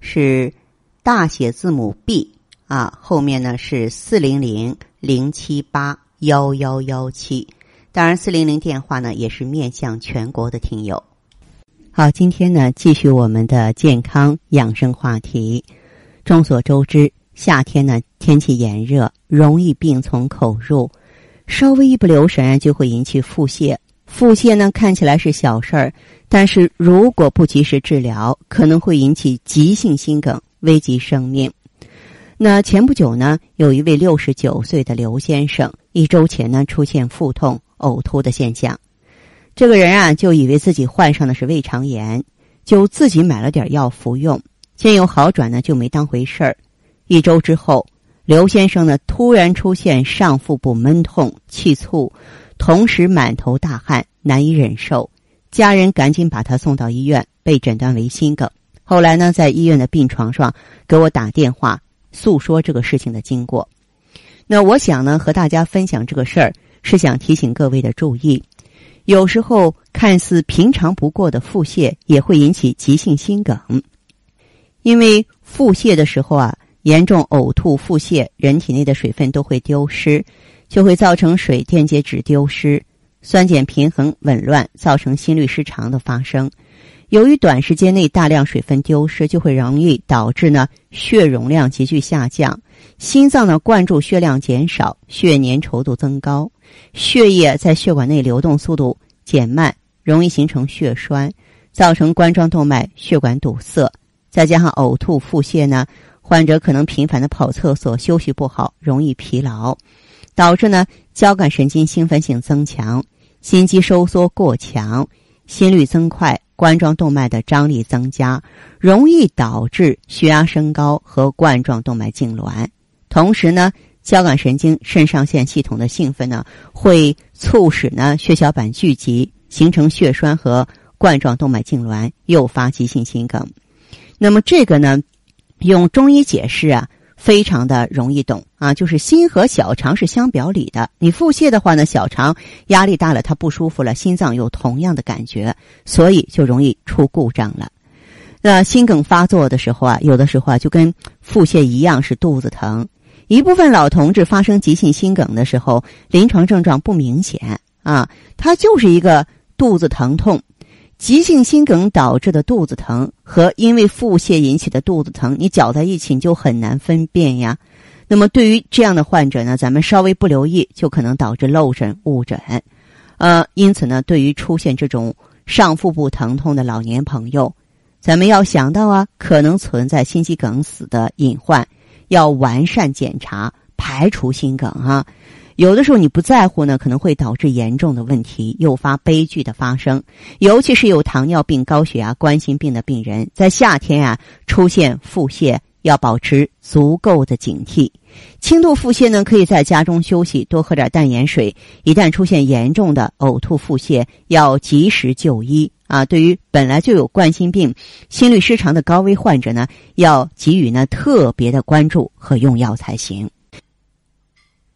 是大写字母 B 啊，后面呢是四零零零七八幺幺幺七。当然，四零零电话呢也是面向全国的听友。好，今天呢，继续我们的健康养生话题。众所周知，夏天呢天气炎热，容易病从口入，稍微一不留神就会引起腹泻。腹泻呢看起来是小事儿，但是如果不及时治疗，可能会引起急性心梗，危及生命。那前不久呢，有一位六十九岁的刘先生，一周前呢出现腹痛、呕吐的现象。这个人啊，就以为自己患上的是胃肠炎，就自己买了点药服用，见有好转呢，就没当回事儿。一周之后，刘先生呢突然出现上腹部闷痛、气促，同时满头大汗，难以忍受。家人赶紧把他送到医院，被诊断为心梗。后来呢，在医院的病床上给我打电话，诉说这个事情的经过。那我想呢，和大家分享这个事儿，是想提醒各位的注意。有时候看似平常不过的腹泻也会引起急性心梗，因为腹泻的时候啊，严重呕吐、腹泻，人体内的水分都会丢失，就会造成水电解质丢失，酸碱平衡紊乱，造成心律失常的发生。由于短时间内大量水分丢失，就会容易导致呢血容量急剧下降，心脏呢灌注血量减少，血粘稠度增高，血液在血管内流动速度减慢，容易形成血栓，造成冠状动脉血管堵塞。再加上呕吐、腹泻呢，患者可能频繁的跑厕所，休息不好，容易疲劳，导致呢交感神经兴奋性增强，心肌收缩过强，心率增快。冠状动脉的张力增加，容易导致血压升高和冠状动脉痉挛。同时呢，交感神经、肾上腺系统的兴奋呢，会促使呢血小板聚集，形成血栓和冠状动脉痉挛，诱发急性心梗。那么这个呢，用中医解释啊。非常的容易懂啊，就是心和小肠是相表里的。你腹泻的话呢，小肠压力大了，它不舒服了，心脏有同样的感觉，所以就容易出故障了。那心梗发作的时候啊，有的时候啊就跟腹泻一样是肚子疼。一部分老同志发生急性心梗的时候，临床症状不明显啊，它就是一个肚子疼痛。急性心梗导致的肚子疼和因为腹泻引起的肚子疼，你搅在一起就很难分辨呀。那么对于这样的患者呢，咱们稍微不留意，就可能导致漏诊误诊。呃，因此呢，对于出现这种上腹部疼痛的老年朋友，咱们要想到啊，可能存在心肌梗死的隐患，要完善检查，排除心梗啊。有的时候你不在乎呢，可能会导致严重的问题，诱发悲剧的发生。尤其是有糖尿病、高血压、冠心病的病人，在夏天啊出现腹泻，要保持足够的警惕。轻度腹泻呢，可以在家中休息，多喝点淡盐水。一旦出现严重的呕吐、腹泻，要及时就医啊。对于本来就有冠心病、心律失常的高危患者呢，要给予呢特别的关注和用药才行。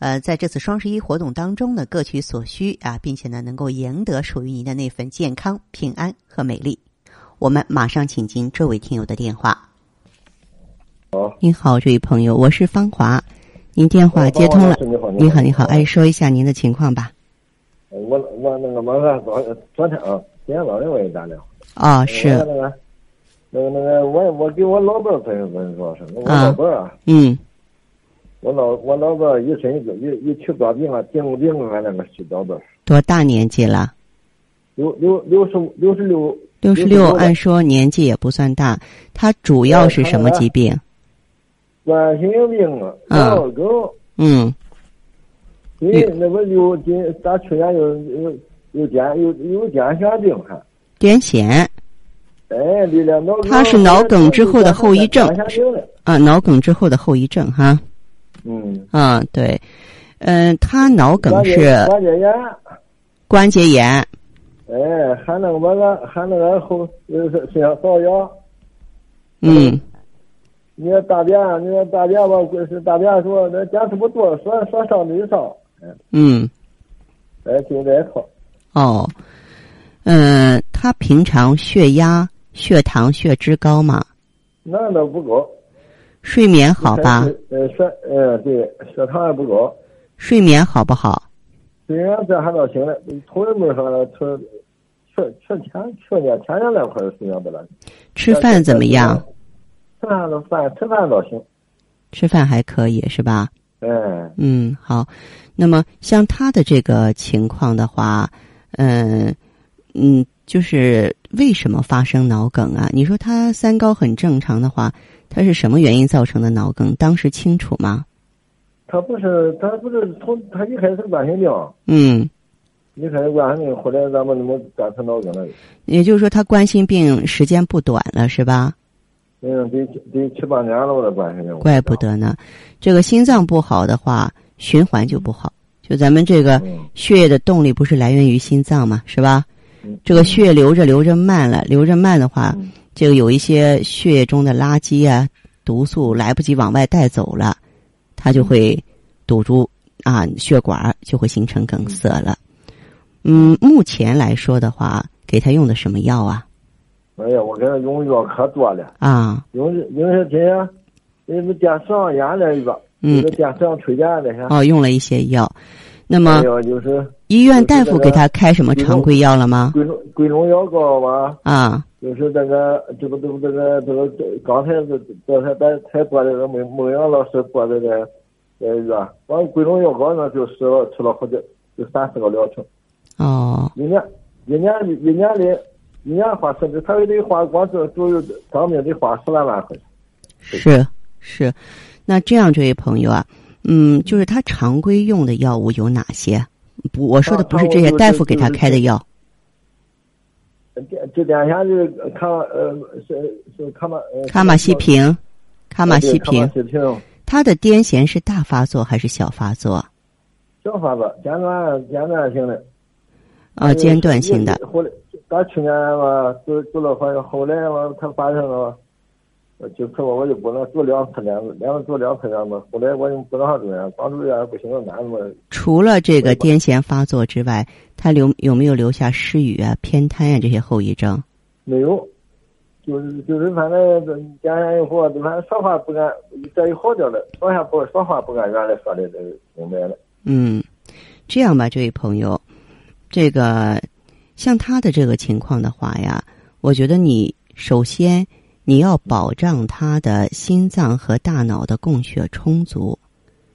呃，在这次双十一活动当中呢，各取所需啊，并且呢，能够赢得属于您的那份健康、平安和美丽。我们马上请进这位听友的电话。好，您好，这位朋友，我是方华，您电话接通了。你好，你好，你好，哎，说一下您的情况吧。我我那个马上昨昨天啊，今天早上我也打电话。哦，是。那个那个那个，我我给我老伴儿分分说是，我老伴儿啊。嗯。我老我老子一身子一一去多病了，顶顶俺那个洗澡的。多大年纪了？六六六十五六十六。六十六，按说年纪也不算大。他主要是什么疾病？冠心病啊，脑梗。嗯。因为那个有今咱去年有有有癫有有癫痫病哈。癫痫。哎，离了脑。他是脑梗之后的后遗症。啊，脑梗之后的后遗症哈。嗯。啊，对，嗯，他脑梗是关节炎。关节炎。哎，还那个个，还能个后是身上瘙痒。嗯。你那大便，你那大便吧，是大便说那坚持不住，说说上就上。嗯。哎，就这套。哦，嗯，他平常血压、血糖、血脂高吗？那倒不高。睡眠好吧？呃，血，呃，对，血糖也不高。睡眠好不好？睡眠这还倒行了，头一没说头。去去前去年前年那块儿睡眠不了。吃饭怎么样？吃饭的饭吃饭倒行。吃饭还可以是吧？嗯。嗯，好。那么像他的这个情况的话，嗯嗯，就是为什么发生脑梗啊？你说他三高很正常的话，他是什么原因造成的脑梗？当时清楚吗？他不是，他不是从他一开始是冠心病。嗯。一开始冠心病，后来咱们怎么改成脑梗了？也就是说，他冠心病时间不短了，是吧？嗯，得得七八年了，我的冠心病。怪不得呢，这个心脏不好的话，循环就不好。就咱们这个血液的动力不是来源于心脏嘛，是吧？这个血流着流着慢了，流着慢的话，这个有一些血液中的垃圾啊、毒素来不及往外带走了，它就会堵住啊血管，就会形成梗塞了。嗯，目前来说的话，给他用的什么药啊？哎呀，我给他用药可多了啊！用用些这些，那个电视上演的一个，嗯，电视上推荐的些。哦，用了一些药，那么就是医院大夫给他开什么常规药了吗？贵中贵中药膏吧。啊。就是这个，这不，这个，这个，这个，刚才这这才咱才播的个孟孟阳老师播的个呃药，完贵中药膏呢，就吃了吃了好几，就三四个疗程。哦，一年一年的一年里，一年花甚至他得花光这主要当兵得花十来万块钱。是是，那这样这位朋友啊，嗯，就是他常规用的药物有哪些？不，我说的不是这些大夫给他开的药。电就两下是卡呃是是卡马卡马西平，卡马西平。他的癫痫是大发作还是小发作？小发作，间断间断性的。啊，间断性的。后来，到去年嘛，走走了后来嘛，他发生了，就说我就不能做两次两两个做两次院嘛。后来我就不能上住院，光住院不行，那么。除了这个癫痫发作之外，他留有没有留下失语啊、偏瘫啊这些后遗症？没有，就是就是反正癫痫以后，反正说话不敢，这又好点了，说话不说话不敢原来说的这明白了。嗯，这样吧，这位朋友。这个像他的这个情况的话呀，我觉得你首先你要保障他的心脏和大脑的供血充足，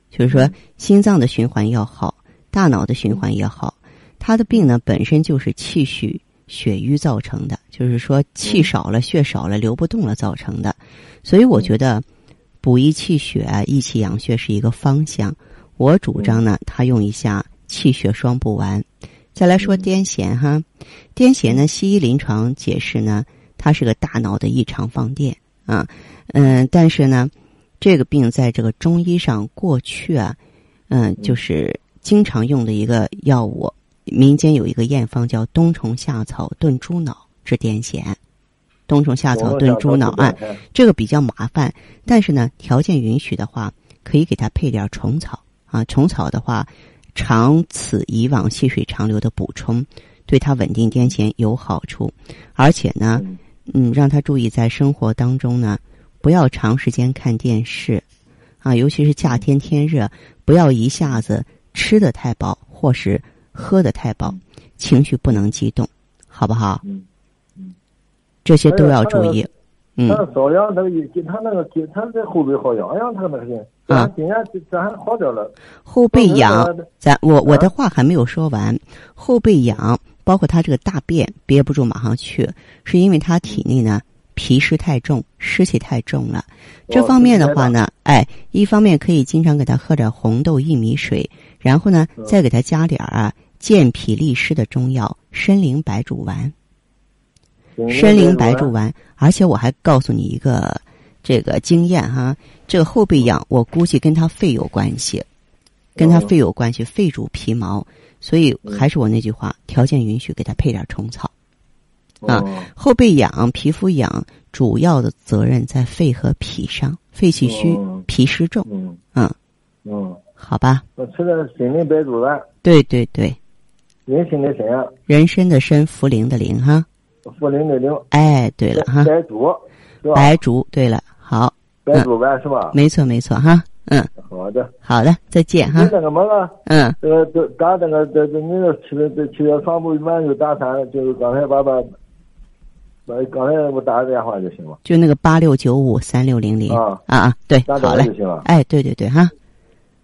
就是说心脏的循环要好，大脑的循环也好。他的病呢本身就是气虚血瘀造成的，就是说气少了、血少了、流不动了造成的。所以我觉得补益气血、益气养血是一个方向。我主张呢，他用一下气血双补丸。再来说癫痫哈，癫痫呢，西医临床解释呢，它是个大脑的异常放电啊，嗯，但是呢，这个病在这个中医上过去啊，嗯，就是经常用的一个药物，民间有一个验方叫冬虫夏草炖猪脑治癫痫，冬虫夏草炖猪脑啊，这个比较麻烦，但是呢，条件允许的话，可以给他配点虫草啊，虫草的话。长此以往，细水长流的补充，对他稳定癫痫有好处。而且呢，嗯，让他注意在生活当中呢，不要长时间看电视，啊，尤其是夏天天热，不要一下子吃的太饱或是喝的太饱，情绪不能激动，好不好？嗯嗯，这些都要注意。嗯但是瘙痒那个一他那个给他这后背好痒痒，他那啊今年这还好点了。后背痒，咱我我啊的话还没有说完，后背痒，包括他这个大便憋不住马上去，是因为他体内呢脾湿太重，湿气太重了。这哦方面的话呢，哎，一方面可以经常给他喝点红豆薏米水，然后呢嗯。再给他加点儿啊健脾利湿的中药参苓白术丸。参苓白术丸，而且我还告诉你一个这个经验哈，这个后背痒，我估计跟他肺有关系，跟他哦。肺有关系，肺主皮毛，所以还是我那句话，条件允许给他配点虫草。啊哦后背痒、皮肤痒，主要的责任在肺和脾上，肺气虚哦，脾湿重，嗯。嗯，嗯，好吧？我吃的参苓白术丸，对对对，人参的参，人参的参，茯苓的苓哈，茯苓的苓，哎，对了哈，白术？白术，对了，好，白术丸是吧？没错没错哈，嗯，好的。好的，再见你哈，那个么了？嗯。这个这打这个这这你这吃的这吃的床不满就打三，就是刚才把把把刚才我打个电话就行了。就那个八六九五三六零零啊啊啊，对，好嘞话就，行了。哎，对对对哈，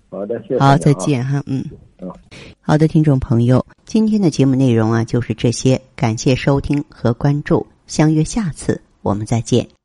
好的，谢谢。好，再。见哈，嗯嗯，好的，听众朋友，今天的节目内容啊就是这些，感谢收听和关注，相约下次我们再见。